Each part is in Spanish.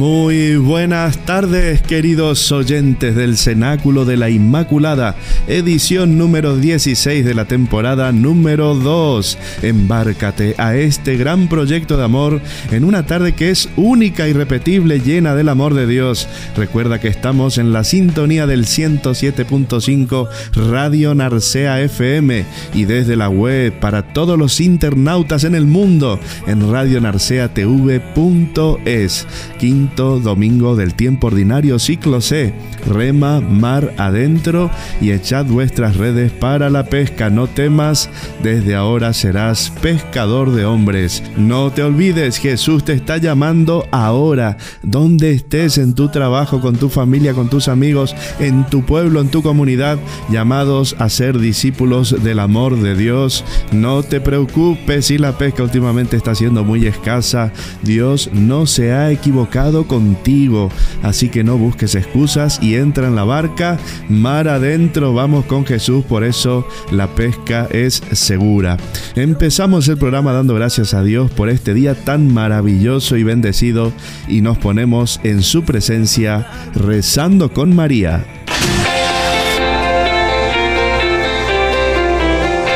Muy buenas tardes, queridos oyentes del Cenáculo de la Inmaculada, edición número 16 de la temporada número 2. Embárcate a este gran proyecto de amor en una tarde que es única y repetible, llena del amor de Dios. Recuerda que estamos en la sintonía del 107.5 Radio Narcea FM y desde la web para todos los internautas en el mundo en radionarceatv.es. Domingo del tiempo ordinario, ciclo C. Rema, mar adentro y echad vuestras redes para la pesca. No temas, desde ahora serás pescador de hombres. No te olvides, Jesús te está llamando ahora. Donde estés en tu trabajo, con tu familia, con tus amigos, en tu pueblo, en tu comunidad, llamados a ser discípulos del amor de Dios. No te preocupes si la pesca últimamente está siendo muy escasa. Dios no se ha equivocado contigo. Así que no busques excusas y entra en la barca, mar adentro, vamos con Jesús, por eso la pesca es segura. Empezamos el programa dando gracias a Dios por este día tan maravilloso y bendecido y nos ponemos en su presencia rezando con María.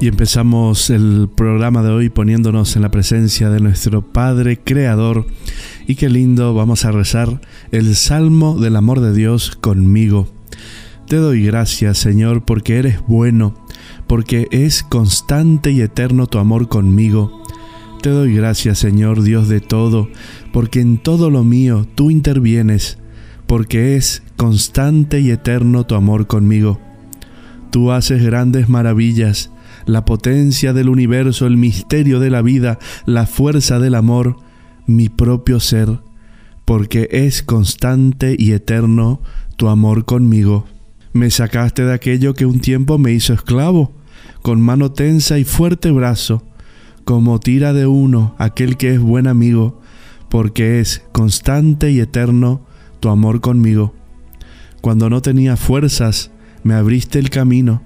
Y empezamos el programa de hoy poniéndonos en la presencia de nuestro Padre Creador. Y qué lindo, vamos a rezar el Salmo del Amor de Dios conmigo. Te doy gracias, Señor, porque eres bueno, porque es constante y eterno tu amor conmigo. Te doy gracias, Señor, Dios de todo, porque en todo lo mío tú intervienes, porque es constante y eterno tu amor conmigo. Tú haces grandes maravillas, la potencia del universo, el misterio de la vida, la fuerza del amor, mi propio ser, porque es constante y eterno tu amor conmigo. Me sacaste de aquello que un tiempo me hizo esclavo, con mano tensa y fuerte brazo, como tira de uno aquel que es buen amigo, porque es constante y eterno tu amor conmigo. Cuando no tenía fuerzas, me abriste el camino,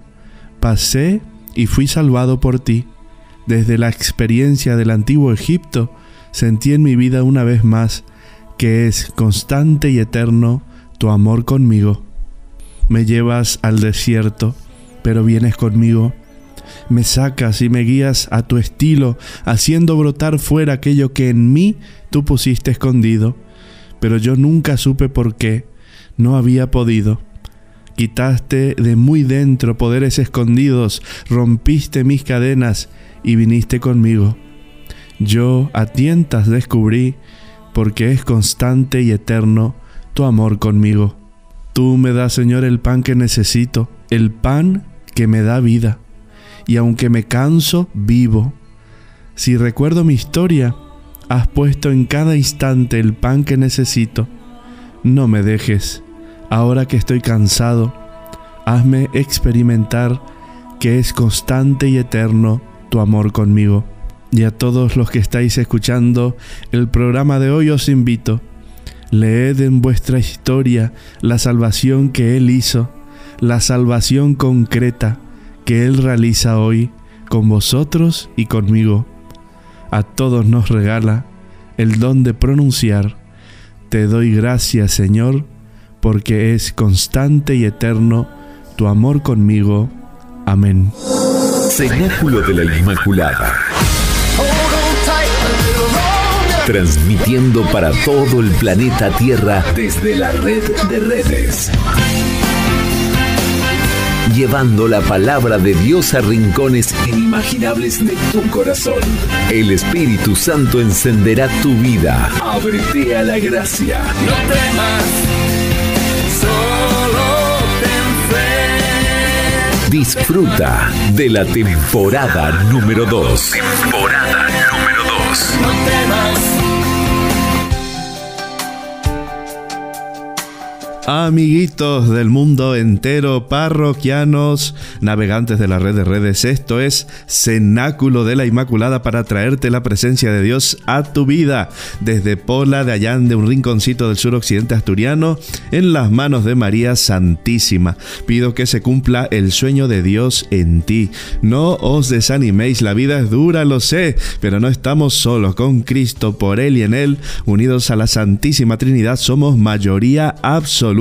pasé y fui salvado por ti. Desde la experiencia del antiguo Egipto, sentí en mi vida una vez más que es constante y eterno tu amor conmigo. Me llevas al desierto, pero vienes conmigo. Me sacas y me guías a tu estilo, haciendo brotar fuera aquello que en mí tú pusiste escondido, pero yo nunca supe por qué, no había podido. Quitaste de muy dentro poderes escondidos, rompiste mis cadenas y viniste conmigo. Yo a tientas descubrí, porque es constante y eterno tu amor conmigo. Tú me das, Señor, el pan que necesito, el pan que me da vida. Y aunque me canso, vivo. Si recuerdo mi historia, has puesto en cada instante el pan que necesito. No me dejes, ahora que estoy cansado, hazme experimentar que es constante y eterno tu amor conmigo. Y a todos los que estáis escuchando el programa de hoy os invito, leed en vuestra historia la salvación que Él hizo, la salvación concreta que Él realiza hoy con vosotros y conmigo. A todos nos regala el don de pronunciar, Te doy gracias Señor, porque es constante y eterno tu amor conmigo. Amén. Cenáculo de la Inmaculada. Transmitiendo para todo el planeta Tierra desde la red de redes. Llevando la palabra de Dios a rincones inimaginables de tu corazón. El Espíritu Santo encenderá tu vida. Ábrete a la gracia. No temas, Disfruta de la temporada número 2. Temporada número 2. Amiguitos del mundo entero, parroquianos, navegantes de la red de redes, esto es Cenáculo de la Inmaculada para traerte la presencia de Dios a tu vida desde Pola de Allán, de un rinconcito del suroccidente asturiano, en las manos de María Santísima. Pido que se cumpla el sueño de Dios en ti. No os desaniméis, la vida es dura, lo sé, pero no estamos solos con Cristo, por Él y en Él, unidos a la Santísima Trinidad, somos mayoría absoluta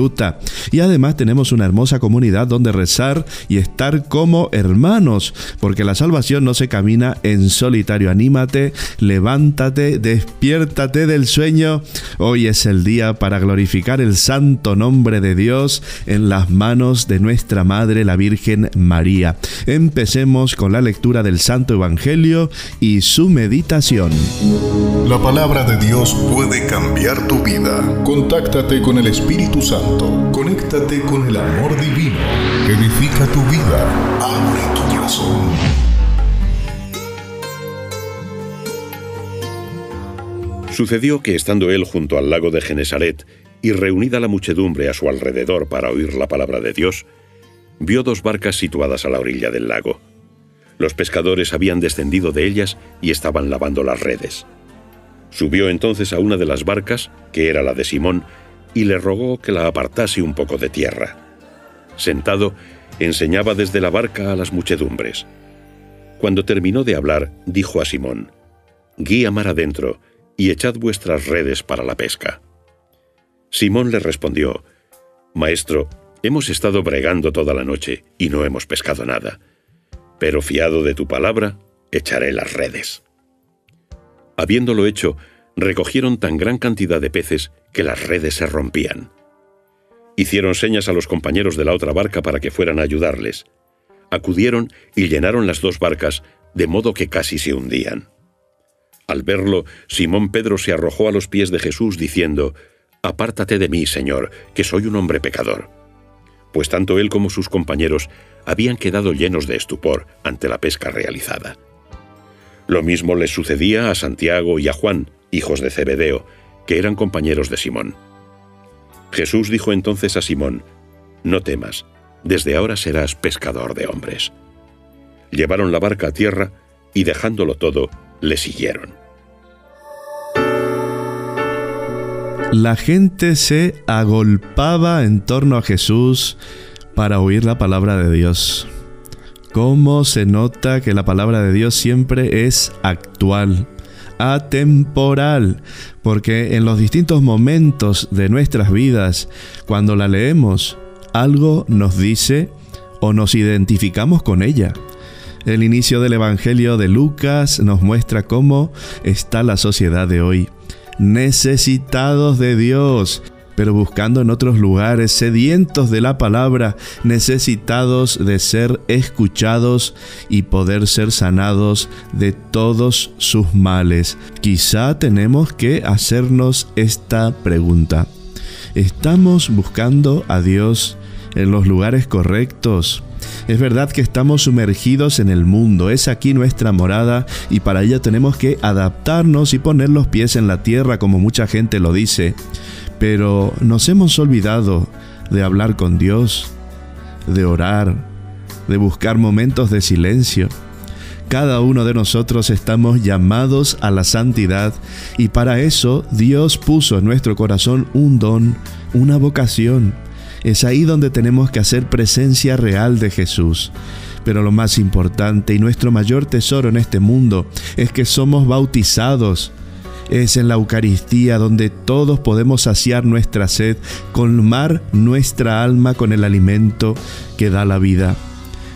y además tenemos una hermosa comunidad donde rezar y estar como hermanos, porque la salvación no se camina en solitario. Anímate, levántate, despiértate del sueño. Hoy es el día para glorificar el santo nombre de Dios en las manos de nuestra Madre la Virgen María. Empecemos con la lectura del Santo Evangelio y su meditación. La palabra de Dios puede cambiar tu vida. Contáctate con el Espíritu Santo Conéctate con el amor divino edifica tu vida. Abre tu corazón. Sucedió que estando él junto al lago de Genesaret y reunida la muchedumbre a su alrededor para oír la palabra de Dios, vio dos barcas situadas a la orilla del lago. Los pescadores habían descendido de ellas y estaban lavando las redes. Subió entonces a una de las barcas, que era la de Simón, y le rogó que la apartase un poco de tierra. Sentado, enseñaba desde la barca a las muchedumbres. Cuando terminó de hablar, dijo a Simón, Guía mar adentro y echad vuestras redes para la pesca. Simón le respondió, Maestro, hemos estado bregando toda la noche y no hemos pescado nada, pero fiado de tu palabra, echaré las redes. Habiéndolo hecho, recogieron tan gran cantidad de peces que las redes se rompían. Hicieron señas a los compañeros de la otra barca para que fueran a ayudarles. Acudieron y llenaron las dos barcas, de modo que casi se hundían. Al verlo, Simón Pedro se arrojó a los pies de Jesús diciendo, Apártate de mí, Señor, que soy un hombre pecador. Pues tanto él como sus compañeros habían quedado llenos de estupor ante la pesca realizada. Lo mismo les sucedía a Santiago y a Juan, hijos de Zebedeo, que eran compañeros de Simón. Jesús dijo entonces a Simón, No temas, desde ahora serás pescador de hombres. Llevaron la barca a tierra y dejándolo todo, le siguieron. La gente se agolpaba en torno a Jesús para oír la palabra de Dios. ¿Cómo se nota que la palabra de Dios siempre es actual? atemporal, porque en los distintos momentos de nuestras vidas, cuando la leemos, algo nos dice o nos identificamos con ella. El inicio del Evangelio de Lucas nos muestra cómo está la sociedad de hoy. Necesitados de Dios, pero buscando en otros lugares, sedientos de la palabra, necesitados de ser escuchados y poder ser sanados de todos sus males. Quizá tenemos que hacernos esta pregunta. ¿Estamos buscando a Dios en los lugares correctos? Es verdad que estamos sumergidos en el mundo, es aquí nuestra morada y para ello tenemos que adaptarnos y poner los pies en la tierra como mucha gente lo dice. Pero nos hemos olvidado de hablar con Dios, de orar, de buscar momentos de silencio. Cada uno de nosotros estamos llamados a la santidad y para eso Dios puso en nuestro corazón un don, una vocación. Es ahí donde tenemos que hacer presencia real de Jesús. Pero lo más importante y nuestro mayor tesoro en este mundo es que somos bautizados. Es en la Eucaristía donde todos podemos saciar nuestra sed, colmar nuestra alma con el alimento que da la vida.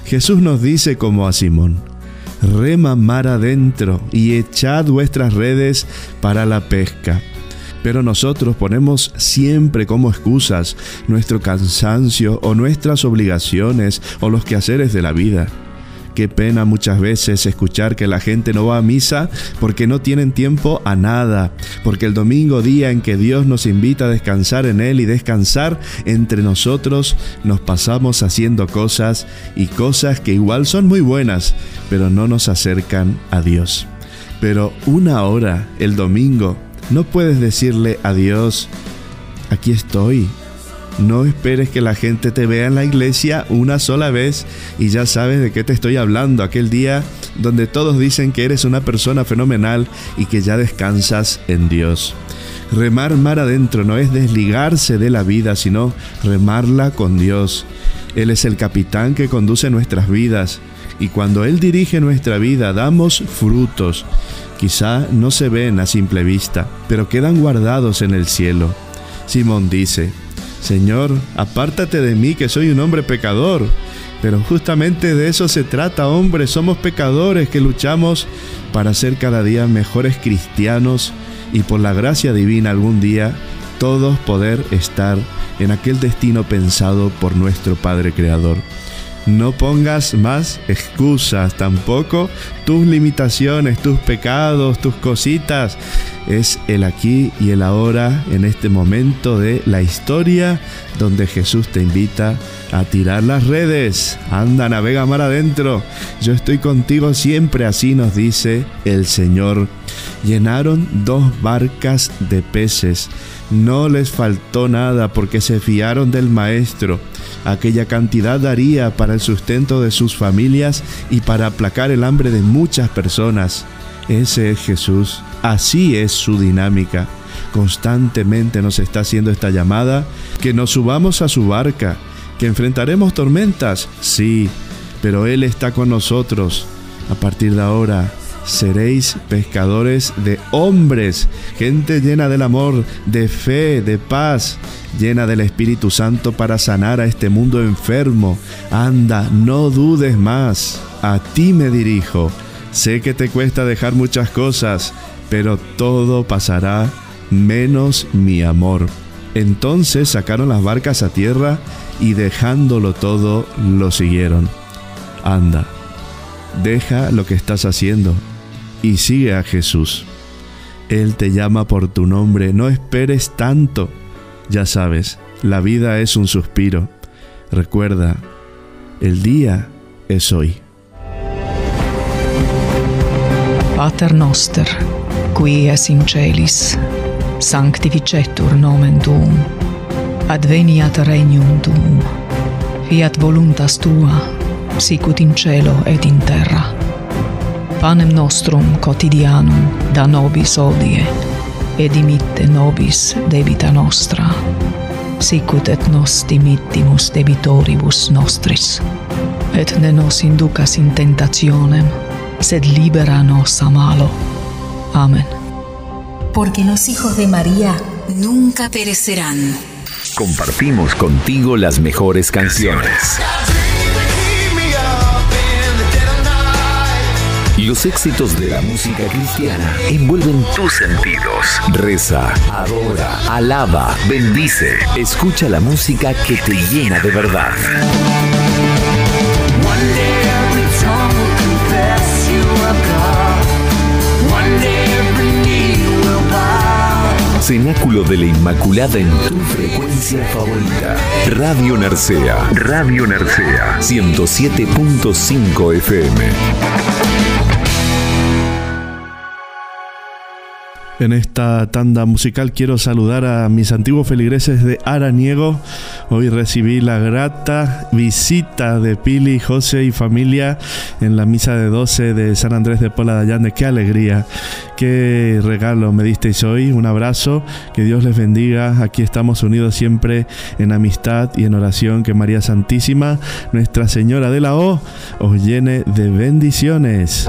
Jesús nos dice como a Simón, rema mar adentro y echad vuestras redes para la pesca. Pero nosotros ponemos siempre como excusas nuestro cansancio o nuestras obligaciones o los quehaceres de la vida. Qué pena muchas veces escuchar que la gente no va a misa porque no tienen tiempo a nada, porque el domingo día en que Dios nos invita a descansar en Él y descansar entre nosotros, nos pasamos haciendo cosas y cosas que igual son muy buenas, pero no nos acercan a Dios. Pero una hora el domingo, no puedes decirle a Dios, aquí estoy, no esperes que la gente te vea en la iglesia una sola vez y ya sabes de qué te estoy hablando. Aquel día donde todos dicen que eres una persona fenomenal y que ya descansas en Dios. Remar mar adentro no es desligarse de la vida, sino remarla con Dios. Él es el capitán que conduce nuestras vidas y cuando Él dirige nuestra vida damos frutos. Quizá no se ven a simple vista, pero quedan guardados en el cielo. Simón dice, Señor, apártate de mí que soy un hombre pecador. Pero justamente de eso se trata, hombre. Somos pecadores que luchamos para ser cada día mejores cristianos y por la gracia divina algún día todos poder estar en aquel destino pensado por nuestro Padre Creador. No pongas más excusas, tampoco tus limitaciones, tus pecados, tus cositas. Es el aquí y el ahora en este momento de la historia donde Jesús te invita a tirar las redes. Anda, navega mar adentro. Yo estoy contigo siempre, así nos dice el Señor. Llenaron dos barcas de peces. No les faltó nada porque se fiaron del Maestro aquella cantidad daría para el sustento de sus familias y para aplacar el hambre de muchas personas. Ese es Jesús, así es su dinámica. Constantemente nos está haciendo esta llamada, que nos subamos a su barca, que enfrentaremos tormentas, sí, pero Él está con nosotros. A partir de ahora, seréis pescadores de hombres, gente llena del amor, de fe, de paz, llena del Espíritu Santo para sanar a este mundo enfermo. Anda, no dudes más. A ti me dirijo. Sé que te cuesta dejar muchas cosas, pero todo pasará menos mi amor. Entonces sacaron las barcas a tierra y dejándolo todo lo siguieron. Anda, deja lo que estás haciendo y sigue a Jesús. Él te llama por tu nombre, no esperes tanto. Ya sabes, la vida es un suspiro. Recuerda, el día es hoy. Pater noster, qui es in celis sanctificetur nomen tuum adveniat regnum tuum fiat voluntas tua sicut in cielo et in terra. Panem nostrum quotidianum da nobis odie et dimitte nobis debita nostra sicut et nos dimittimus debitoribus nostris. Et ne nos inducas in tentationem sed libera nos a malo. Amén. Porque los hijos de María nunca perecerán. Compartimos contigo las mejores canciones. Los éxitos de la música cristiana envuelven tus sentidos. Reza, adora, alaba, bendice. Escucha la música que te llena de verdad. Cenáculo de la Inmaculada en tu frecuencia favorita. Radio Narcea. Radio Narcea. 107.5 FM. En esta tanda musical quiero saludar a mis antiguos feligreses de Araniego. Hoy recibí la grata visita de Pili, José y familia en la misa de 12 de San Andrés de Pola de Allande. Qué alegría, qué regalo me disteis hoy. Un abrazo, que Dios les bendiga. Aquí estamos unidos siempre en amistad y en oración. Que María Santísima, Nuestra Señora de la O, os llene de bendiciones.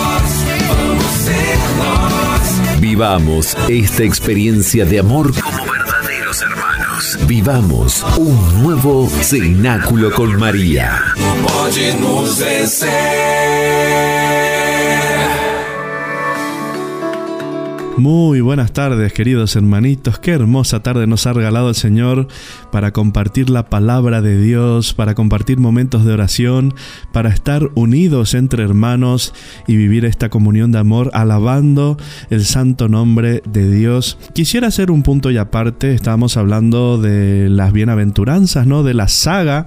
Vivamos esta experiencia de amor como verdaderos hermanos. Vivamos un nuevo cenáculo con María. Muy buenas tardes, queridos hermanitos. Qué hermosa tarde nos ha regalado el Señor para compartir la palabra de Dios, para compartir momentos de oración, para estar unidos entre hermanos y vivir esta comunión de amor alabando el santo nombre de Dios. Quisiera hacer un punto y aparte, estábamos hablando de las bienaventuranzas, ¿no? De la saga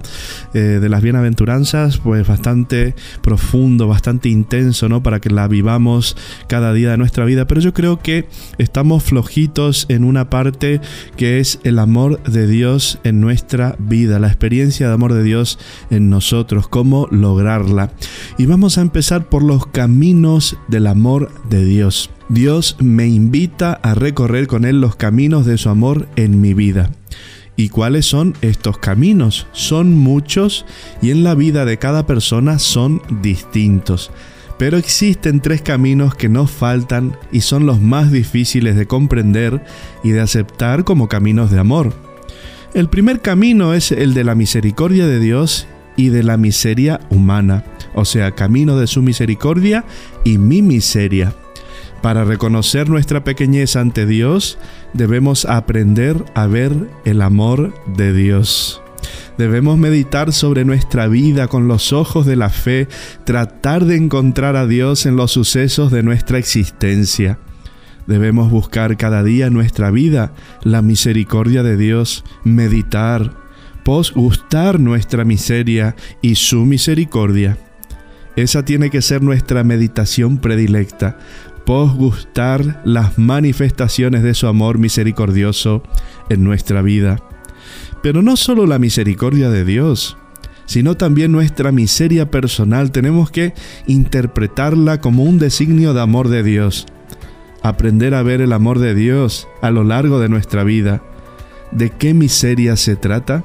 eh, de las bienaventuranzas, pues bastante profundo, bastante intenso, ¿no? Para que la vivamos cada día de nuestra vida. Pero yo creo que estamos flojitos en una parte que es el amor de Dios en nuestra vida, la experiencia de amor de Dios en nosotros, cómo lograrla. Y vamos a empezar por los caminos del amor de Dios. Dios me invita a recorrer con Él los caminos de su amor en mi vida. ¿Y cuáles son estos caminos? Son muchos y en la vida de cada persona son distintos. Pero existen tres caminos que no faltan y son los más difíciles de comprender y de aceptar como caminos de amor. El primer camino es el de la misericordia de Dios y de la miseria humana, o sea, camino de su misericordia y mi miseria. Para reconocer nuestra pequeñez ante Dios, debemos aprender a ver el amor de Dios. Debemos meditar sobre nuestra vida con los ojos de la fe, tratar de encontrar a Dios en los sucesos de nuestra existencia. Debemos buscar cada día en nuestra vida la misericordia de Dios, meditar, posgustar nuestra miseria y su misericordia. Esa tiene que ser nuestra meditación predilecta, posgustar las manifestaciones de su amor misericordioso en nuestra vida. Pero no solo la misericordia de Dios, sino también nuestra miseria personal tenemos que interpretarla como un designio de amor de Dios. Aprender a ver el amor de Dios a lo largo de nuestra vida. ¿De qué miseria se trata?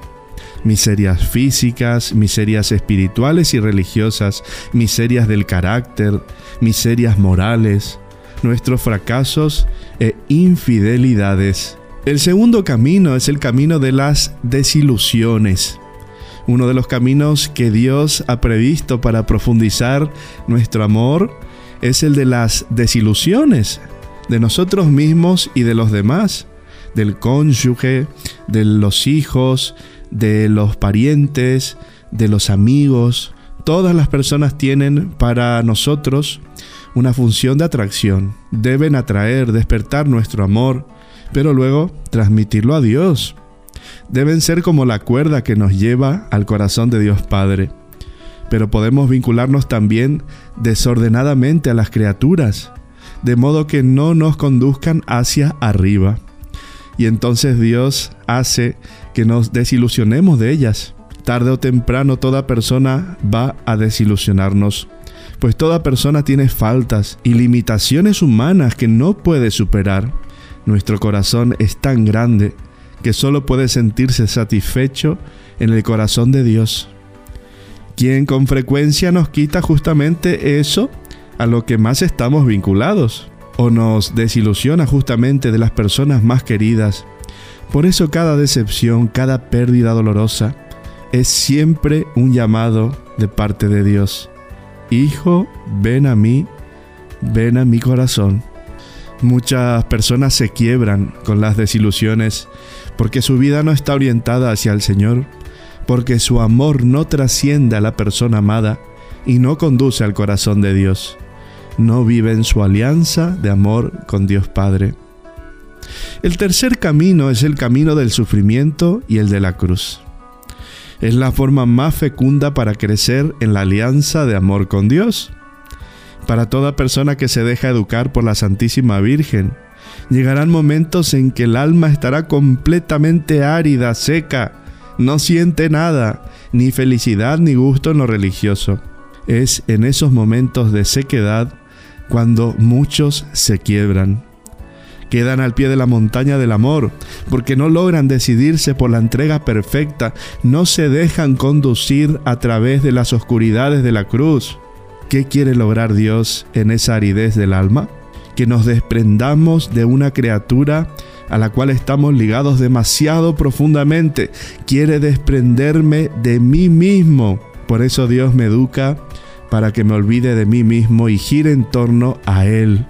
Miserias físicas, miserias espirituales y religiosas, miserias del carácter, miserias morales, nuestros fracasos e infidelidades. El segundo camino es el camino de las desilusiones. Uno de los caminos que Dios ha previsto para profundizar nuestro amor es el de las desilusiones de nosotros mismos y de los demás, del cónyuge, de los hijos, de los parientes, de los amigos. Todas las personas tienen para nosotros una función de atracción. Deben atraer, despertar nuestro amor, pero luego transmitirlo a Dios. Deben ser como la cuerda que nos lleva al corazón de Dios Padre. Pero podemos vincularnos también desordenadamente a las criaturas, de modo que no nos conduzcan hacia arriba. Y entonces Dios hace que nos desilusionemos de ellas. Tarde o temprano toda persona va a desilusionarnos, pues toda persona tiene faltas y limitaciones humanas que no puede superar. Nuestro corazón es tan grande que solo puede sentirse satisfecho en el corazón de Dios, quien con frecuencia nos quita justamente eso a lo que más estamos vinculados, o nos desilusiona justamente de las personas más queridas. Por eso cada decepción, cada pérdida dolorosa, es siempre un llamado de parte de Dios. Hijo, ven a mí, ven a mi corazón. Muchas personas se quiebran con las desilusiones porque su vida no está orientada hacia el Señor, porque su amor no trasciende a la persona amada y no conduce al corazón de Dios. No vive en su alianza de amor con Dios Padre. El tercer camino es el camino del sufrimiento y el de la cruz. Es la forma más fecunda para crecer en la alianza de amor con Dios para toda persona que se deja educar por la Santísima Virgen. Llegarán momentos en que el alma estará completamente árida, seca, no siente nada, ni felicidad ni gusto en lo religioso. Es en esos momentos de sequedad cuando muchos se quiebran. Quedan al pie de la montaña del amor, porque no logran decidirse por la entrega perfecta, no se dejan conducir a través de las oscuridades de la cruz. ¿Qué quiere lograr Dios en esa aridez del alma? que nos desprendamos de una criatura a la cual estamos ligados demasiado profundamente. Quiere desprenderme de mí mismo. Por eso Dios me educa para que me olvide de mí mismo y gire en torno a Él,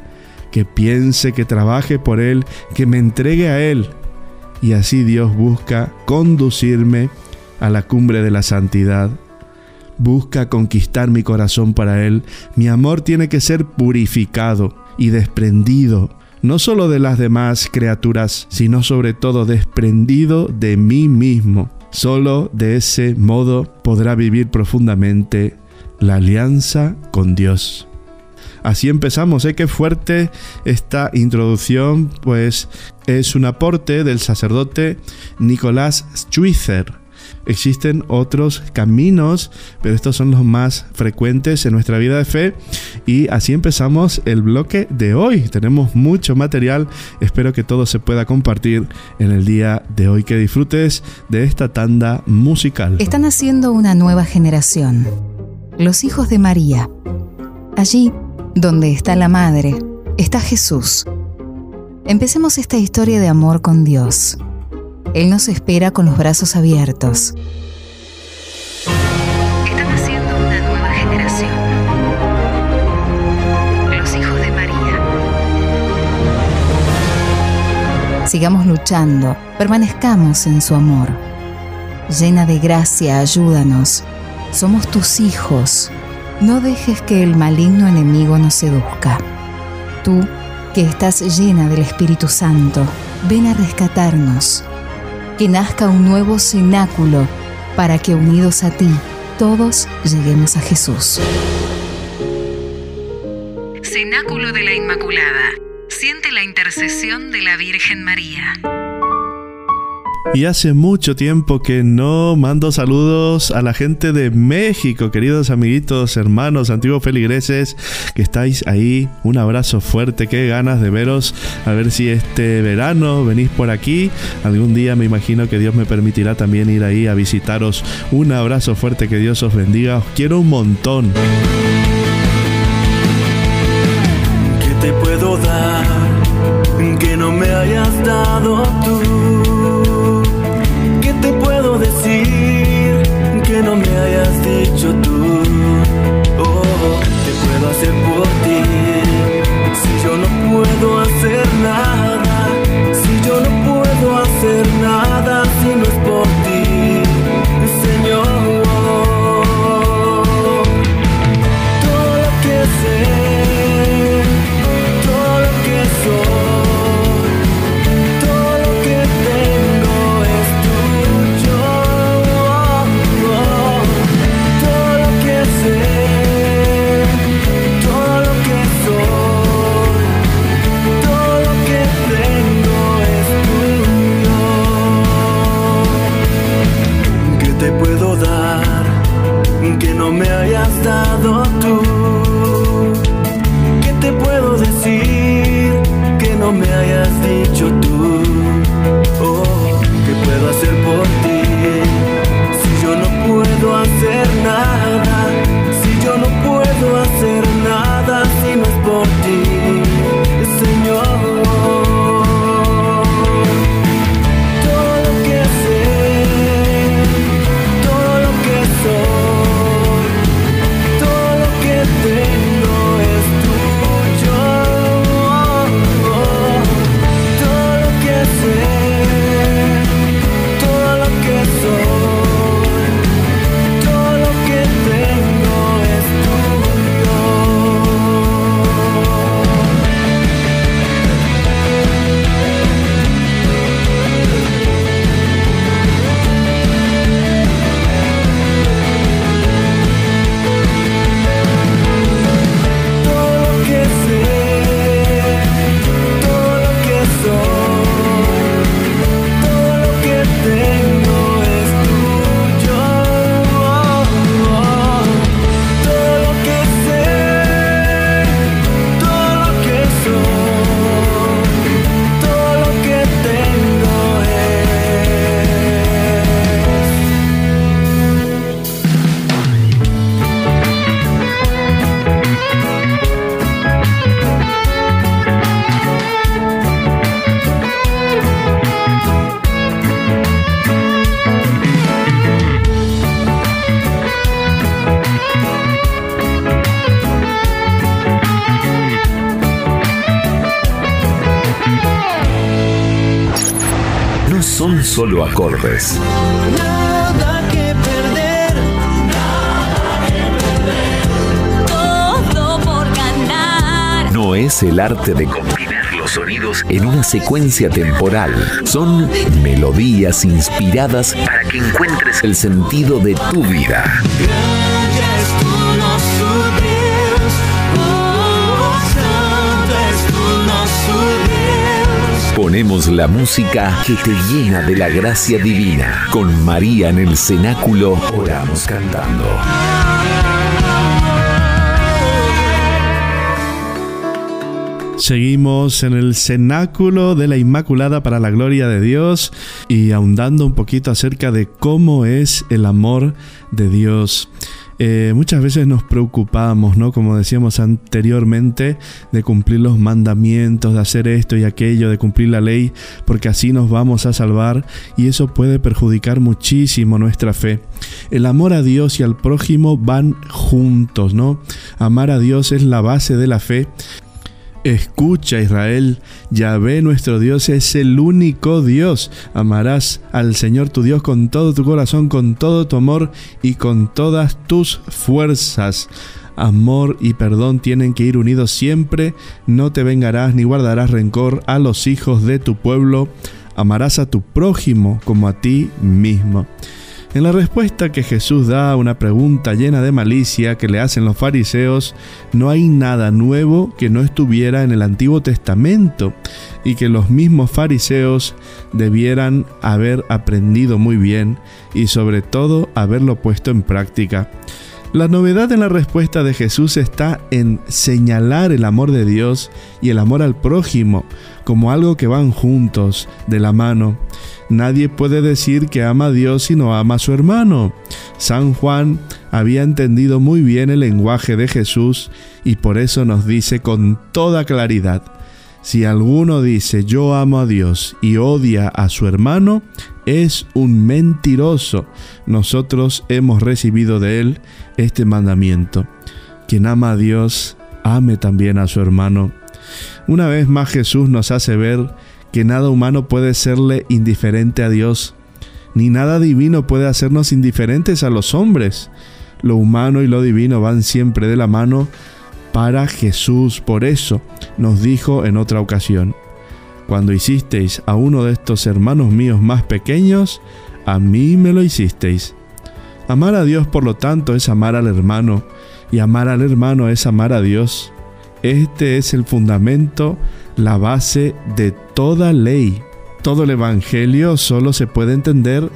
que piense, que trabaje por Él, que me entregue a Él. Y así Dios busca conducirme a la cumbre de la santidad. Busca conquistar mi corazón para Él. Mi amor tiene que ser purificado y desprendido, no solo de las demás criaturas, sino sobre todo desprendido de mí mismo. Solo de ese modo podrá vivir profundamente la alianza con Dios. Así empezamos, ¿eh? Qué fuerte esta introducción, pues es un aporte del sacerdote Nicolás Schwitzer. Existen otros caminos, pero estos son los más frecuentes en nuestra vida de fe. Y así empezamos el bloque de hoy. Tenemos mucho material. Espero que todo se pueda compartir en el día de hoy. Que disfrutes de esta tanda musical. Están haciendo una nueva generación los hijos de María. Allí, donde está la Madre, está Jesús. Empecemos esta historia de amor con Dios. Él nos espera con los brazos abiertos. Están haciendo una nueva generación. Los hijos de María. Sigamos luchando, permanezcamos en su amor. Llena de gracia, ayúdanos somos tus hijos. No dejes que el maligno enemigo nos seduzca. Tú, que estás llena del Espíritu Santo, ven a rescatarnos. Que nazca un nuevo cenáculo para que unidos a ti, todos lleguemos a Jesús. Cenáculo de la Inmaculada. Siente la intercesión de la Virgen María. Y hace mucho tiempo que no mando saludos a la gente de México, queridos amiguitos, hermanos, antiguos feligreses, que estáis ahí. Un abrazo fuerte, qué ganas de veros. A ver si este verano venís por aquí. Algún día me imagino que Dios me permitirá también ir ahí a visitaros. Un abrazo fuerte, que Dios os bendiga. Os quiero un montón. ¿Qué te puedo dar que no me hayas dado? Hayas dicho tú. Solo acordes. Nada que perder. Todo por ganar. No es el arte de combinar los sonidos en una secuencia temporal. Son melodías inspiradas para que encuentres el sentido de tu vida. Grande Ponemos la música que te llena de la gracia divina. Con María en el cenáculo oramos cantando. Seguimos en el cenáculo de la Inmaculada para la gloria de Dios y ahondando un poquito acerca de cómo es el amor de Dios. Eh, muchas veces nos preocupamos, ¿no? Como decíamos anteriormente, de cumplir los mandamientos, de hacer esto y aquello, de cumplir la ley, porque así nos vamos a salvar y eso puede perjudicar muchísimo nuestra fe. El amor a Dios y al prójimo van juntos, ¿no? Amar a Dios es la base de la fe. Escucha Israel, Yahvé nuestro Dios es el único Dios. Amarás al Señor tu Dios con todo tu corazón, con todo tu amor y con todas tus fuerzas. Amor y perdón tienen que ir unidos siempre. No te vengarás ni guardarás rencor a los hijos de tu pueblo. Amarás a tu prójimo como a ti mismo. En la respuesta que Jesús da a una pregunta llena de malicia que le hacen los fariseos, no hay nada nuevo que no estuviera en el Antiguo Testamento y que los mismos fariseos debieran haber aprendido muy bien y sobre todo haberlo puesto en práctica. La novedad en la respuesta de Jesús está en señalar el amor de Dios y el amor al prójimo como algo que van juntos, de la mano. Nadie puede decir que ama a Dios si no ama a su hermano. San Juan había entendido muy bien el lenguaje de Jesús y por eso nos dice con toda claridad, si alguno dice yo amo a Dios y odia a su hermano, es un mentiroso. Nosotros hemos recibido de él este mandamiento. Quien ama a Dios, ame también a su hermano. Una vez más Jesús nos hace ver que nada humano puede serle indiferente a Dios, ni nada divino puede hacernos indiferentes a los hombres. Lo humano y lo divino van siempre de la mano para Jesús. Por eso nos dijo en otra ocasión, cuando hicisteis a uno de estos hermanos míos más pequeños, a mí me lo hicisteis. Amar a Dios, por lo tanto, es amar al hermano, y amar al hermano es amar a Dios. Este es el fundamento, la base de toda ley. Todo el Evangelio solo se puede entender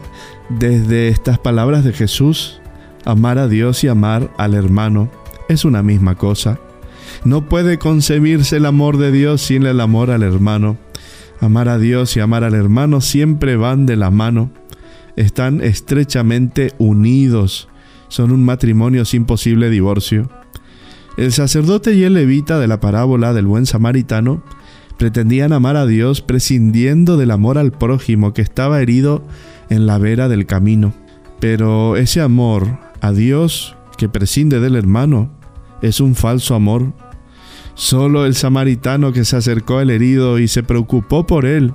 desde estas palabras de Jesús. Amar a Dios y amar al hermano es una misma cosa. No puede concebirse el amor de Dios sin el amor al hermano. Amar a Dios y amar al hermano siempre van de la mano. Están estrechamente unidos. Son un matrimonio sin posible divorcio. El sacerdote y el levita de la parábola del buen samaritano pretendían amar a Dios prescindiendo del amor al prójimo que estaba herido en la vera del camino. Pero ese amor a Dios que prescinde del hermano es un falso amor. Solo el samaritano que se acercó al herido y se preocupó por él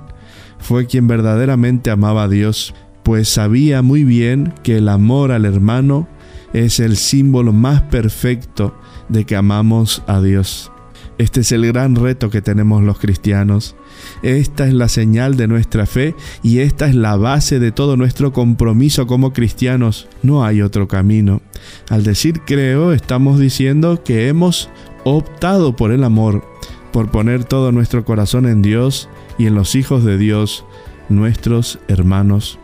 fue quien verdaderamente amaba a Dios, pues sabía muy bien que el amor al hermano es el símbolo más perfecto de que amamos a Dios. Este es el gran reto que tenemos los cristianos. Esta es la señal de nuestra fe y esta es la base de todo nuestro compromiso como cristianos. No hay otro camino. Al decir creo, estamos diciendo que hemos optado por el amor, por poner todo nuestro corazón en Dios y en los hijos de Dios, nuestros hermanos.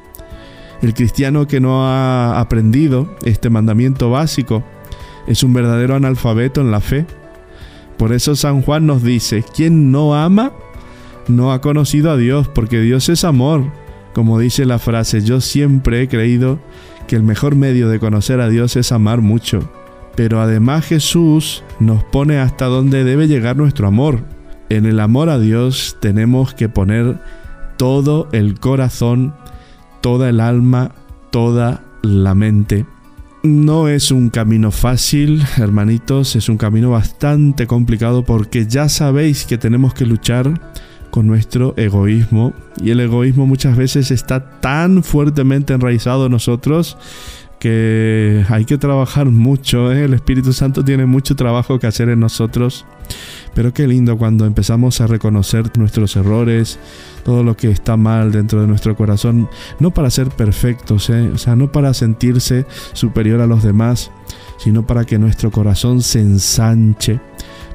El cristiano que no ha aprendido este mandamiento básico es un verdadero analfabeto en la fe. Por eso San Juan nos dice, quien no ama, no ha conocido a Dios, porque Dios es amor. Como dice la frase, yo siempre he creído que el mejor medio de conocer a Dios es amar mucho. Pero además Jesús nos pone hasta donde debe llegar nuestro amor. En el amor a Dios tenemos que poner todo el corazón, toda el alma, toda la mente. No es un camino fácil, hermanitos, es un camino bastante complicado porque ya sabéis que tenemos que luchar con nuestro egoísmo y el egoísmo muchas veces está tan fuertemente enraizado en nosotros que hay que trabajar mucho, ¿eh? el Espíritu Santo tiene mucho trabajo que hacer en nosotros, pero qué lindo cuando empezamos a reconocer nuestros errores, todo lo que está mal dentro de nuestro corazón, no para ser perfectos, ¿eh? o sea, no para sentirse superior a los demás, sino para que nuestro corazón se ensanche,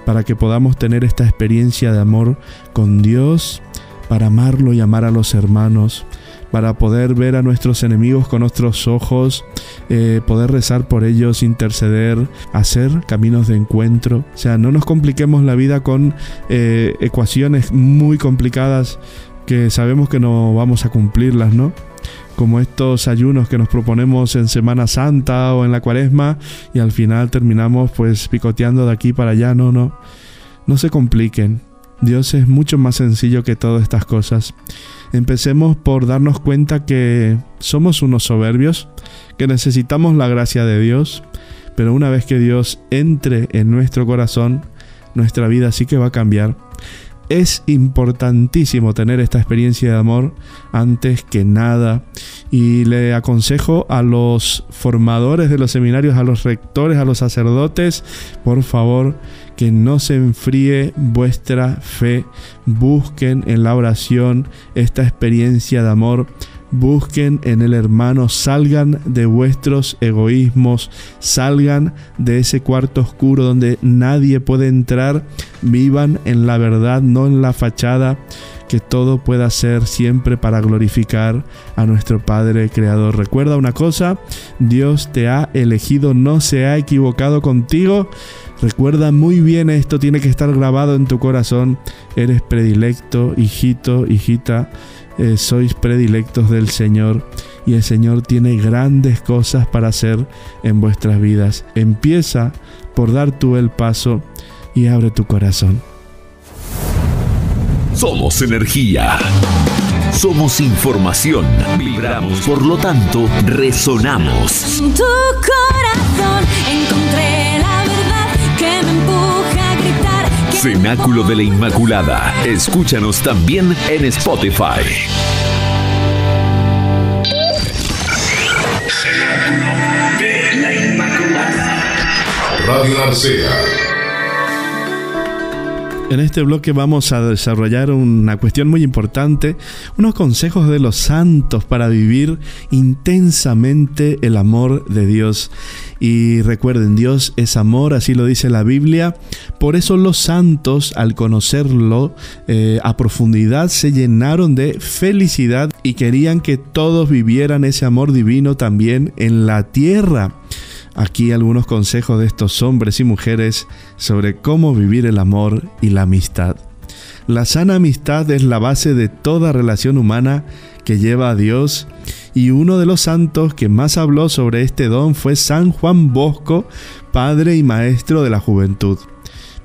para que podamos tener esta experiencia de amor con Dios, para amarlo y amar a los hermanos, para poder ver a nuestros enemigos con nuestros ojos, eh, poder rezar por ellos, interceder, hacer caminos de encuentro. O sea, no nos compliquemos la vida con eh, ecuaciones muy complicadas que sabemos que no vamos a cumplirlas, ¿no? Como estos ayunos que nos proponemos en Semana Santa o en la Cuaresma y al final terminamos pues picoteando de aquí para allá, no, no. No se compliquen. Dios es mucho más sencillo que todas estas cosas. Empecemos por darnos cuenta que somos unos soberbios, que necesitamos la gracia de Dios, pero una vez que Dios entre en nuestro corazón, nuestra vida sí que va a cambiar es importantísimo tener esta experiencia de amor antes que nada. Y le aconsejo a los formadores de los seminarios, a los rectores, a los sacerdotes, por favor, que no se enfríe vuestra fe. Busquen en la oración esta experiencia de amor. Busquen en el hermano, salgan de vuestros egoísmos, salgan de ese cuarto oscuro donde nadie puede entrar, vivan en la verdad, no en la fachada, que todo pueda ser siempre para glorificar a nuestro Padre Creador. Recuerda una cosa, Dios te ha elegido, no se ha equivocado contigo. Recuerda muy bien esto, tiene que estar grabado en tu corazón. Eres predilecto, hijito, hijita eh, sois predilectos del Señor y el Señor tiene grandes cosas para hacer en vuestras vidas. Empieza por dar tú el paso y abre tu corazón. Somos energía. Somos información. Vibramos, por lo tanto, resonamos. tu corazón encontré la verdad que me empuja a gritar. Cenáculo de la Inmaculada. Escúchanos también en Spotify. Radio Narcea. En este bloque vamos a desarrollar una cuestión muy importante, unos consejos de los santos para vivir intensamente el amor de Dios. Y recuerden, Dios es amor, así lo dice la Biblia. Por eso los santos, al conocerlo eh, a profundidad, se llenaron de felicidad y querían que todos vivieran ese amor divino también en la tierra. Aquí algunos consejos de estos hombres y mujeres sobre cómo vivir el amor y la amistad. La sana amistad es la base de toda relación humana que lleva a Dios y uno de los santos que más habló sobre este don fue San Juan Bosco, padre y maestro de la juventud.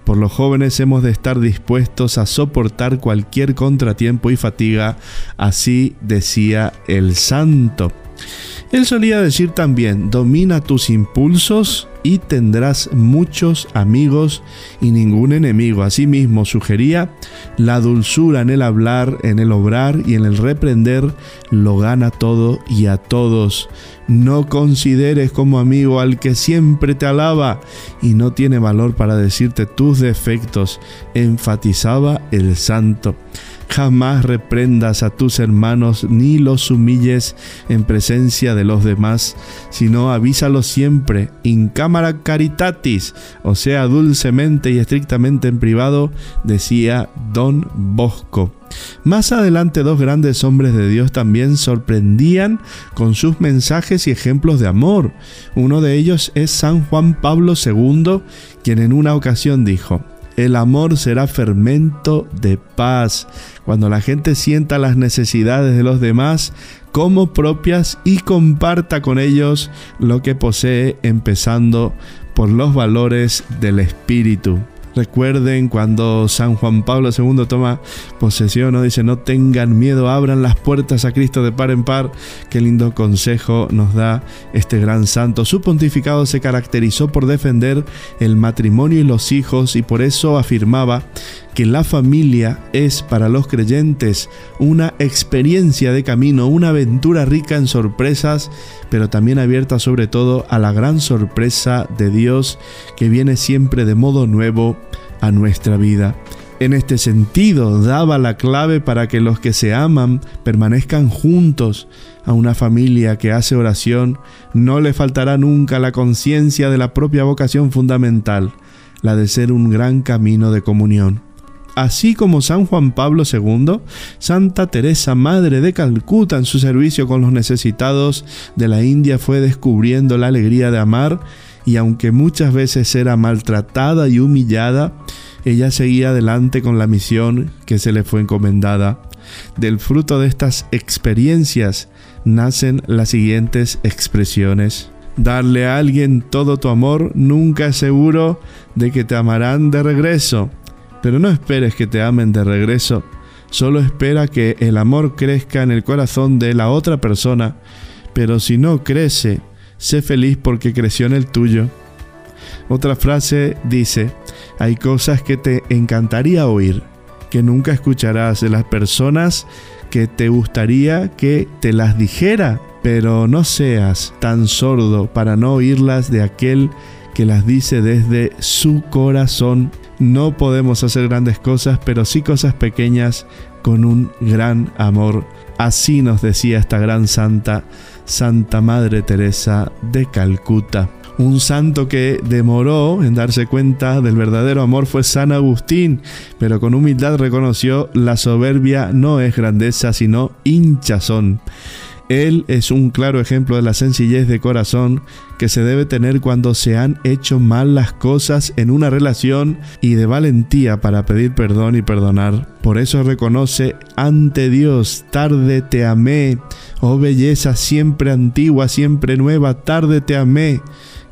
Por los jóvenes hemos de estar dispuestos a soportar cualquier contratiempo y fatiga, así decía el santo. Él solía decir también, domina tus impulsos y tendrás muchos amigos y ningún enemigo. Asimismo, sugería, la dulzura en el hablar, en el obrar y en el reprender lo gana todo y a todos. No consideres como amigo al que siempre te alaba y no tiene valor para decirte tus defectos, enfatizaba el santo. Jamás reprendas a tus hermanos ni los humilles en presencia de los demás, sino avísalos siempre in cámara caritatis, o sea, dulcemente y estrictamente en privado, decía Don Bosco. Más adelante dos grandes hombres de Dios también sorprendían con sus mensajes y ejemplos de amor. Uno de ellos es San Juan Pablo II, quien en una ocasión dijo, el amor será fermento de paz. Cuando la gente sienta las necesidades de los demás como propias y comparta con ellos lo que posee, empezando por los valores del espíritu. Recuerden cuando San Juan Pablo II toma posesión, ¿no? dice, no tengan miedo, abran las puertas a Cristo de par en par. Qué lindo consejo nos da este gran santo. Su pontificado se caracterizó por defender el matrimonio y los hijos y por eso afirmaba que la familia es para los creyentes una experiencia de camino, una aventura rica en sorpresas, pero también abierta sobre todo a la gran sorpresa de Dios que viene siempre de modo nuevo a nuestra vida. En este sentido, daba la clave para que los que se aman permanezcan juntos. A una familia que hace oración no le faltará nunca la conciencia de la propia vocación fundamental, la de ser un gran camino de comunión. Así como San Juan Pablo II, Santa Teresa, Madre de Calcuta, en su servicio con los necesitados de la India fue descubriendo la alegría de amar y aunque muchas veces era maltratada y humillada, ella seguía adelante con la misión que se le fue encomendada. Del fruto de estas experiencias nacen las siguientes expresiones. Darle a alguien todo tu amor nunca es seguro de que te amarán de regreso. Pero no esperes que te amen de regreso, solo espera que el amor crezca en el corazón de la otra persona, pero si no crece, sé feliz porque creció en el tuyo. Otra frase dice, hay cosas que te encantaría oír, que nunca escucharás de las personas que te gustaría que te las dijera, pero no seas tan sordo para no oírlas de aquel que las dice desde su corazón no podemos hacer grandes cosas, pero sí cosas pequeñas con un gran amor. Así nos decía esta gran santa, Santa Madre Teresa de Calcuta. Un santo que demoró en darse cuenta del verdadero amor fue San Agustín, pero con humildad reconoció la soberbia no es grandeza, sino hinchazón. Él es un claro ejemplo de la sencillez de corazón que se debe tener cuando se han hecho mal las cosas en una relación y de valentía para pedir perdón y perdonar. Por eso reconoce ante Dios, tarde te amé, oh belleza siempre antigua, siempre nueva, tarde te amé.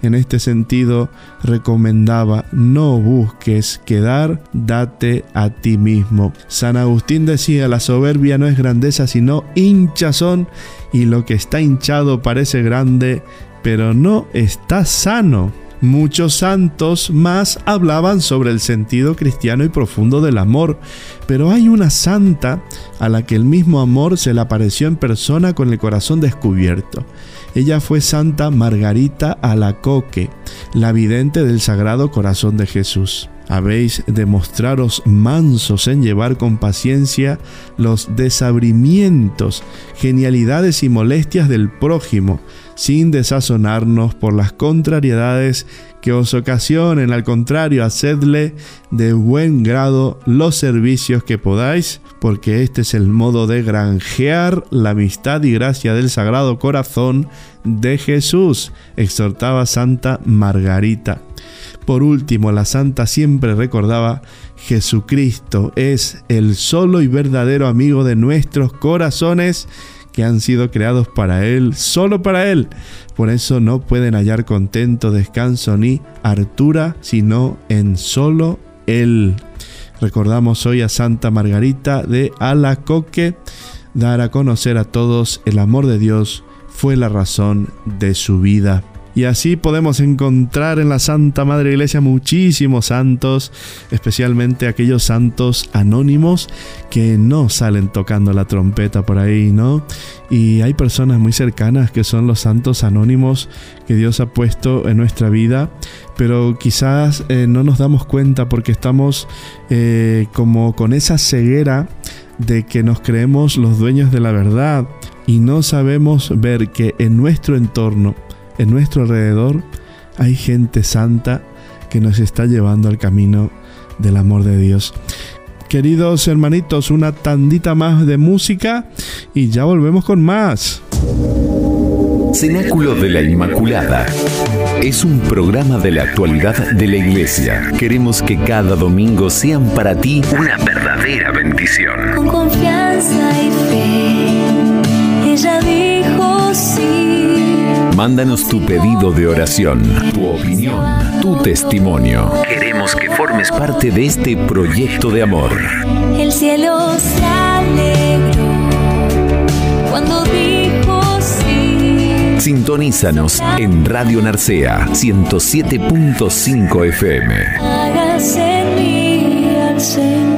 En este sentido, recomendaba, no busques quedar, date a ti mismo. San Agustín decía, la soberbia no es grandeza, sino hinchazón, y lo que está hinchado parece grande, pero no está sano. Muchos santos más hablaban sobre el sentido cristiano y profundo del amor, pero hay una santa a la que el mismo amor se le apareció en persona con el corazón descubierto. Ella fue Santa Margarita Alacoque, la vidente del Sagrado Corazón de Jesús. Habéis de mostraros mansos en llevar con paciencia los desabrimientos, genialidades y molestias del prójimo, sin desazonarnos por las contrariedades que os ocasionen, al contrario, hacedle de buen grado los servicios que podáis, porque este es el modo de granjear la amistad y gracia del Sagrado Corazón de Jesús, exhortaba Santa Margarita. Por último, la santa siempre recordaba, Jesucristo es el solo y verdadero amigo de nuestros corazones que han sido creados para Él, solo para Él. Por eso no pueden hallar contento, descanso ni hartura, sino en solo Él. Recordamos hoy a Santa Margarita de Alacoque, dar a conocer a todos el amor de Dios fue la razón de su vida. Y así podemos encontrar en la Santa Madre Iglesia muchísimos santos, especialmente aquellos santos anónimos que no salen tocando la trompeta por ahí, ¿no? Y hay personas muy cercanas que son los santos anónimos que Dios ha puesto en nuestra vida, pero quizás eh, no nos damos cuenta porque estamos eh, como con esa ceguera de que nos creemos los dueños de la verdad y no sabemos ver que en nuestro entorno, en nuestro alrededor, hay gente santa que nos está llevando al camino del amor de Dios. Queridos hermanitos, una tandita más de música y ya volvemos con más. Cenáculo de la Inmaculada. Es un programa de la actualidad de la Iglesia. Queremos que cada domingo sean para ti una verdadera bendición. Con confianza y fe, Mándanos tu pedido de oración, tu opinión, tu testimonio. Queremos que formes parte de este proyecto de amor. El cielo se alegró cuando dijo sí. Sintonízanos en Radio Narcea 107.5 FM. Hágase en mí al Señor.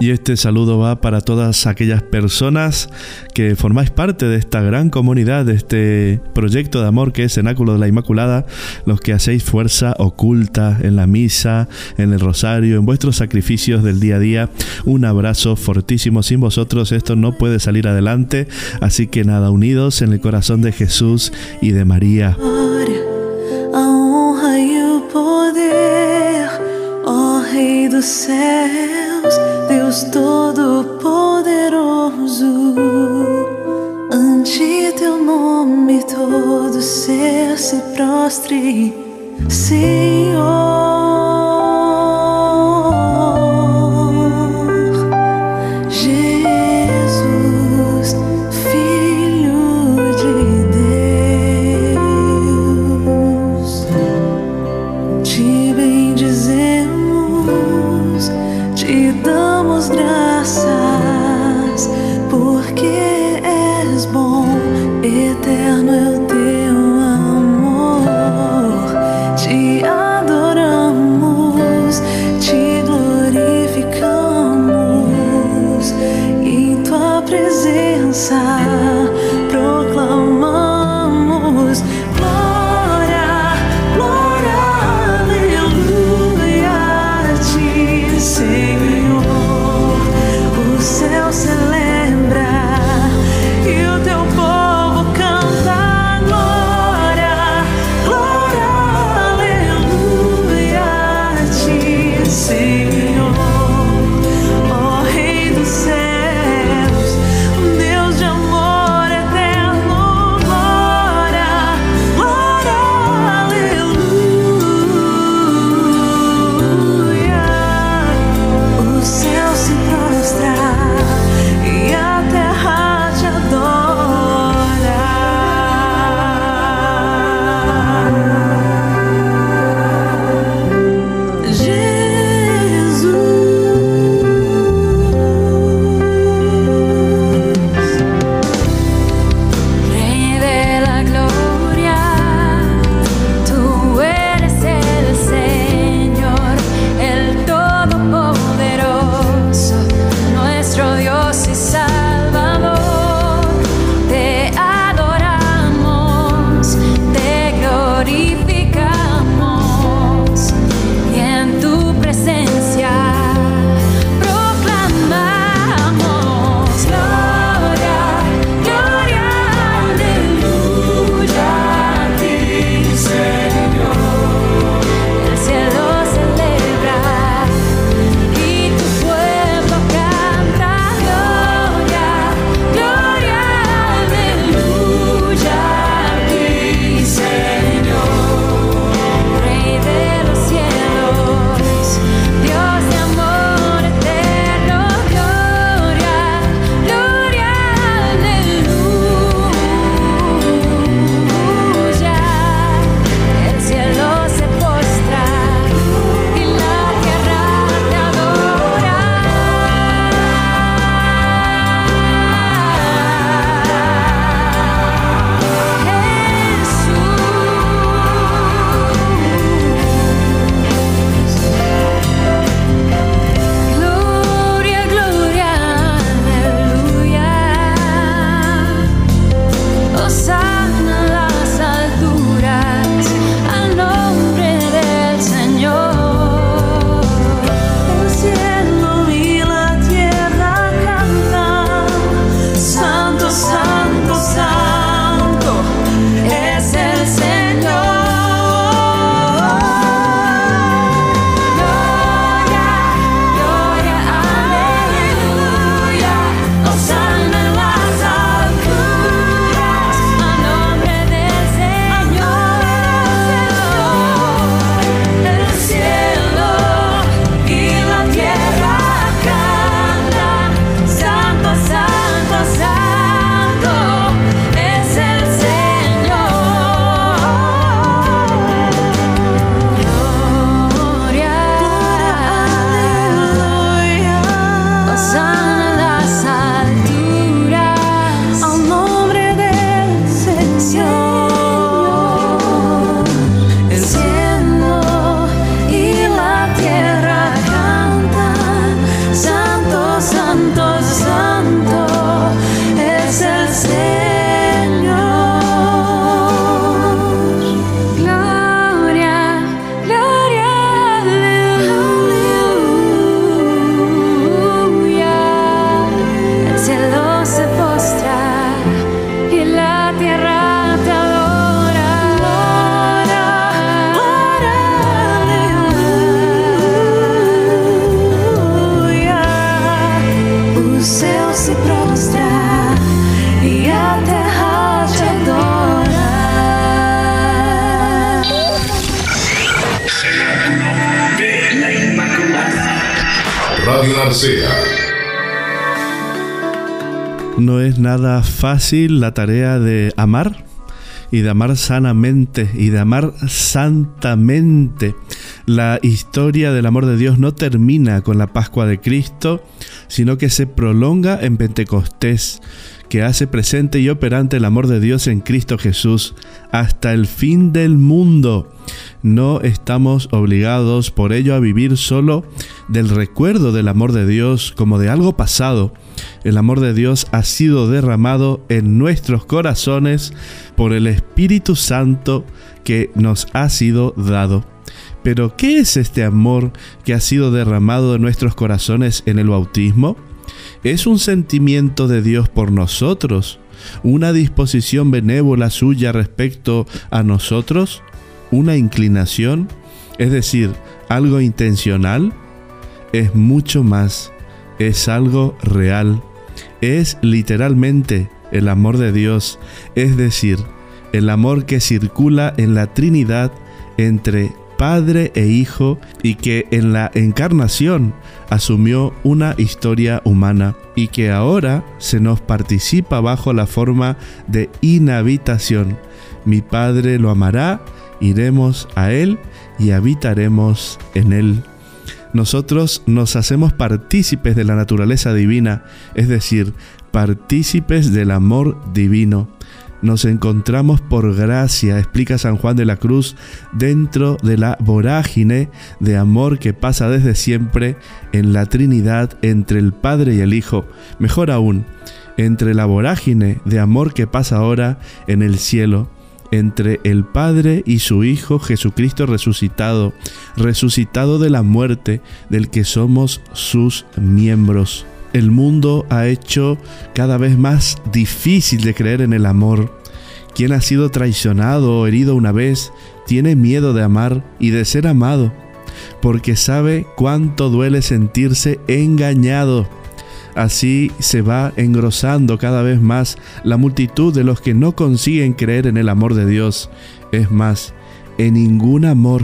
Y este saludo va para todas aquellas personas que formáis parte de esta gran comunidad, de este proyecto de amor que es Cenáculo de la Inmaculada, los que hacéis fuerza oculta en la misa, en el rosario, en vuestros sacrificios del día a día. Un abrazo fortísimo. Sin vosotros esto no puede salir adelante. Así que nada, unidos en el corazón de Jesús y de María. Deus Todo-Poderoso. Ante teu nome todo ser se prostre, Senhor. Nada fácil la tarea de amar y de amar sanamente y de amar santamente. La historia del amor de Dios no termina con la Pascua de Cristo, sino que se prolonga en Pentecostés, que hace presente y operante el amor de Dios en Cristo Jesús hasta el fin del mundo. No estamos obligados por ello a vivir solo del recuerdo del amor de Dios como de algo pasado. El amor de Dios ha sido derramado en nuestros corazones por el Espíritu Santo que nos ha sido dado. Pero, ¿qué es este amor que ha sido derramado en nuestros corazones en el bautismo? Es un sentimiento de Dios por nosotros, una disposición benévola suya respecto a nosotros, una inclinación, es decir, algo intencional, es mucho más, es algo real, es literalmente el amor de Dios, es decir, el amor que circula en la Trinidad entre Padre e Hijo y que en la encarnación asumió una historia humana y que ahora se nos participa bajo la forma de inhabitación. Mi Padre lo amará iremos a Él y habitaremos en Él. Nosotros nos hacemos partícipes de la naturaleza divina, es decir, partícipes del amor divino. Nos encontramos por gracia, explica San Juan de la Cruz, dentro de la vorágine de amor que pasa desde siempre en la Trinidad entre el Padre y el Hijo. Mejor aún, entre la vorágine de amor que pasa ahora en el cielo entre el Padre y su Hijo Jesucristo resucitado, resucitado de la muerte, del que somos sus miembros. El mundo ha hecho cada vez más difícil de creer en el amor. Quien ha sido traicionado o herido una vez tiene miedo de amar y de ser amado, porque sabe cuánto duele sentirse engañado Así se va engrosando cada vez más la multitud de los que no consiguen creer en el amor de Dios. Es más, en ningún amor.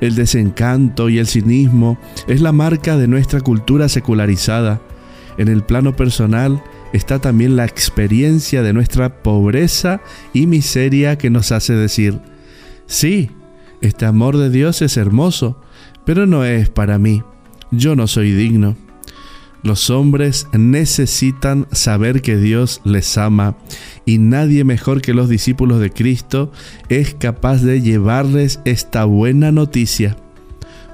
El desencanto y el cinismo es la marca de nuestra cultura secularizada. En el plano personal está también la experiencia de nuestra pobreza y miseria que nos hace decir, sí, este amor de Dios es hermoso, pero no es para mí. Yo no soy digno. Los hombres necesitan saber que Dios les ama y nadie mejor que los discípulos de Cristo es capaz de llevarles esta buena noticia.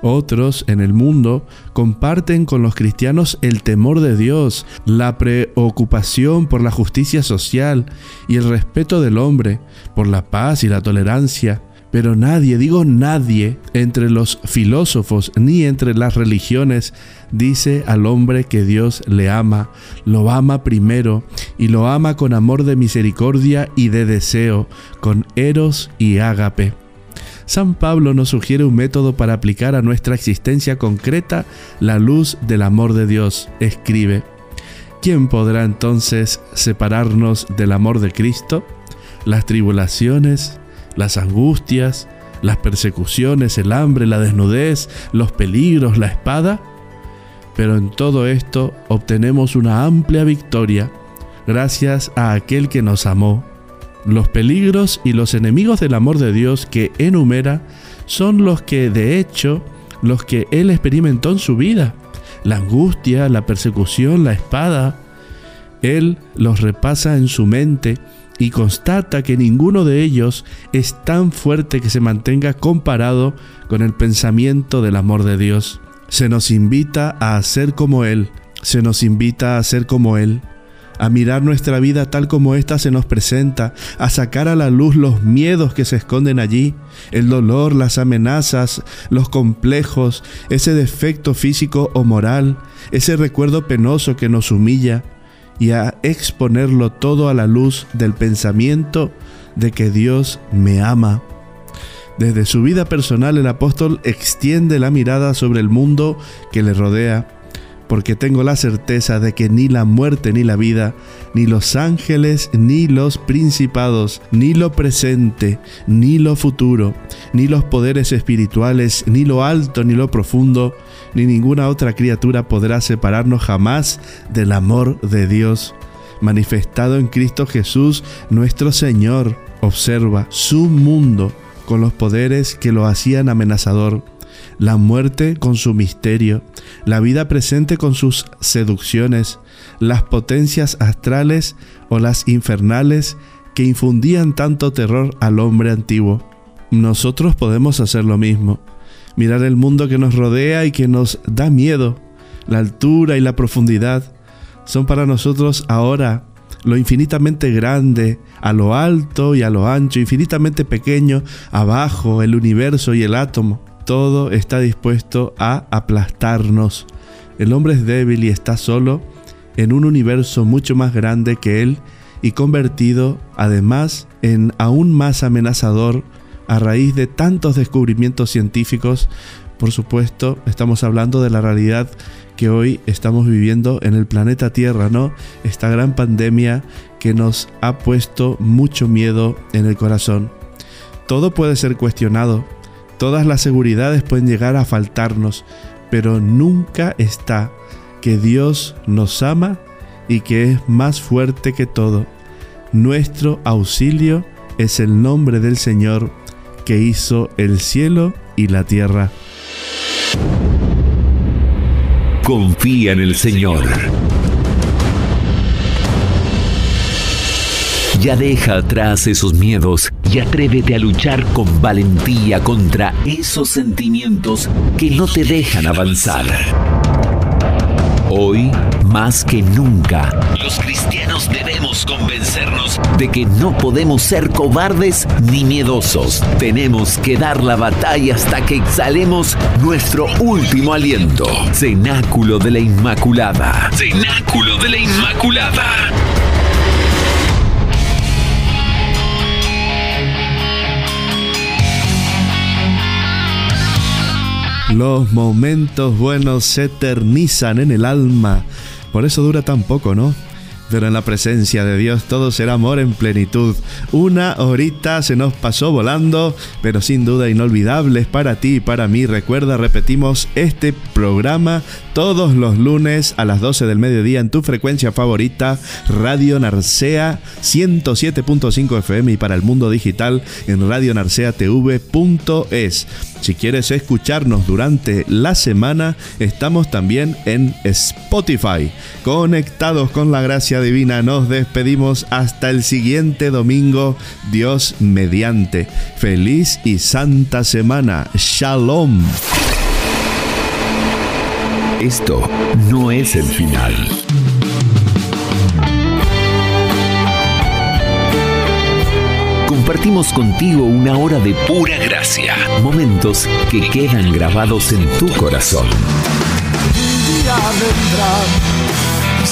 Otros en el mundo comparten con los cristianos el temor de Dios, la preocupación por la justicia social y el respeto del hombre, por la paz y la tolerancia. Pero nadie, digo nadie, entre los filósofos ni entre las religiones dice al hombre que Dios le ama, lo ama primero y lo ama con amor de misericordia y de deseo, con eros y ágape. San Pablo nos sugiere un método para aplicar a nuestra existencia concreta la luz del amor de Dios. Escribe, ¿quién podrá entonces separarnos del amor de Cristo? Las tribulaciones, las angustias, las persecuciones, el hambre, la desnudez, los peligros, la espada. Pero en todo esto obtenemos una amplia victoria gracias a aquel que nos amó. Los peligros y los enemigos del amor de Dios que enumera son los que de hecho los que él experimentó en su vida. La angustia, la persecución, la espada. Él los repasa en su mente y constata que ninguno de ellos es tan fuerte que se mantenga comparado con el pensamiento del amor de Dios. Se nos invita a hacer como Él, se nos invita a ser como Él, a mirar nuestra vida tal como ésta se nos presenta, a sacar a la luz los miedos que se esconden allí, el dolor, las amenazas, los complejos, ese defecto físico o moral, ese recuerdo penoso que nos humilla, y a exponerlo todo a la luz del pensamiento de que Dios me ama. Desde su vida personal el apóstol extiende la mirada sobre el mundo que le rodea, porque tengo la certeza de que ni la muerte ni la vida, ni los ángeles, ni los principados, ni lo presente, ni lo futuro, ni los poderes espirituales, ni lo alto, ni lo profundo, ni ninguna otra criatura podrá separarnos jamás del amor de Dios manifestado en Cristo Jesús nuestro Señor. Observa su mundo con los poderes que lo hacían amenazador la muerte con su misterio, la vida presente con sus seducciones, las potencias astrales o las infernales que infundían tanto terror al hombre antiguo. Nosotros podemos hacer lo mismo, mirar el mundo que nos rodea y que nos da miedo, la altura y la profundidad, son para nosotros ahora lo infinitamente grande, a lo alto y a lo ancho, infinitamente pequeño, abajo, el universo y el átomo todo está dispuesto a aplastarnos. El hombre es débil y está solo en un universo mucho más grande que él y convertido además en aún más amenazador a raíz de tantos descubrimientos científicos. Por supuesto, estamos hablando de la realidad que hoy estamos viviendo en el planeta Tierra, ¿no? Esta gran pandemia que nos ha puesto mucho miedo en el corazón. Todo puede ser cuestionado, Todas las seguridades pueden llegar a faltarnos, pero nunca está que Dios nos ama y que es más fuerte que todo. Nuestro auxilio es el nombre del Señor que hizo el cielo y la tierra. Confía en el Señor. Ya deja atrás esos miedos y atrévete a luchar con valentía contra esos sentimientos que no te dejan avanzar. Hoy, más que nunca, los cristianos debemos convencernos de que no podemos ser cobardes ni miedosos. Tenemos que dar la batalla hasta que exhalemos nuestro último aliento. Cenáculo de la Inmaculada. Cenáculo de la Inmaculada. Los momentos buenos se eternizan en el alma. Por eso dura tan poco, ¿no? Pero en la presencia de Dios todo será amor en plenitud. Una horita se nos pasó volando, pero sin duda inolvidables para ti y para mí. Recuerda, repetimos este programa todos los lunes a las 12 del mediodía en tu frecuencia favorita, Radio Narcea 107.5 FM y para el mundo digital en radionarceatv.es. Si quieres escucharnos durante la semana, estamos también en Spotify. Conectados con la gracia divina, nos despedimos hasta el siguiente domingo, Dios mediante. Feliz y santa semana. Shalom. Esto no es el final. Compartimos contigo una hora de pura gracia, momentos que quedan grabados en tu corazón.